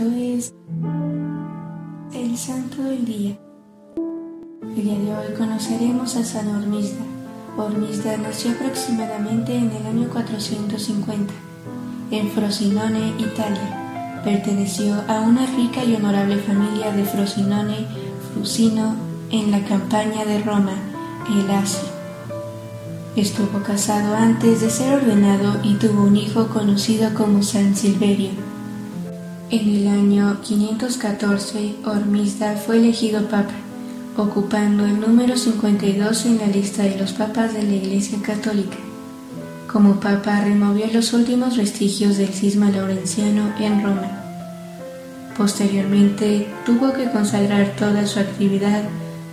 Esto es el Santo del Día. El día de hoy conoceremos a San Hormisda. Hormisda nació aproximadamente en el año 450 en Frosinone, Italia. Perteneció a una rica y honorable familia de Frosinone, Frusino, en la campaña de Roma, el Asia. Estuvo casado antes de ser ordenado y tuvo un hijo conocido como San Silverio. En el año 514, Hormisda fue elegido papa, ocupando el número 52 en la lista de los papas de la Iglesia Católica. Como papa removió los últimos vestigios del cisma laurenciano en Roma. Posteriormente tuvo que consagrar toda su actividad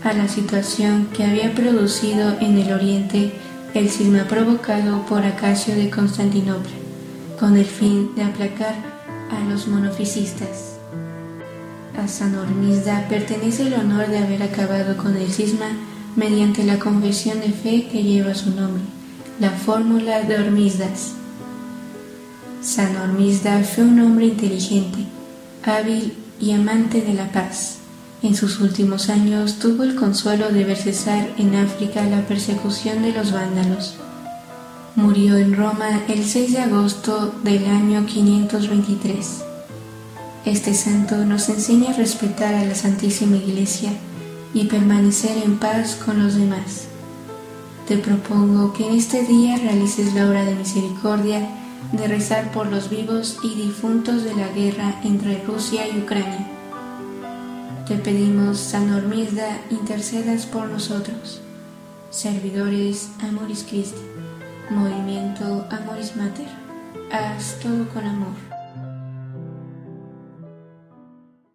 a la situación que había producido en el Oriente el cisma provocado por Acacio de Constantinopla, con el fin de aplacar a los monofisistas. A San Hormisda pertenece el honor de haber acabado con el cisma mediante la confesión de fe que lleva su nombre, la fórmula de Hormisdas. San Hormisda fue un hombre inteligente, hábil y amante de la paz. En sus últimos años tuvo el consuelo de ver cesar en África la persecución de los vándalos Murió en Roma el 6 de agosto del año 523. Este santo nos enseña a respetar a la Santísima Iglesia y permanecer en paz con los demás. Te propongo que en este día realices la obra de misericordia de rezar por los vivos y difuntos de la guerra entre Rusia y Ucrania. Te pedimos, San Hormisda, intercedas por nosotros. Servidores Amoris Christi. Movimiento Amoris Mater. Haz todo con amor.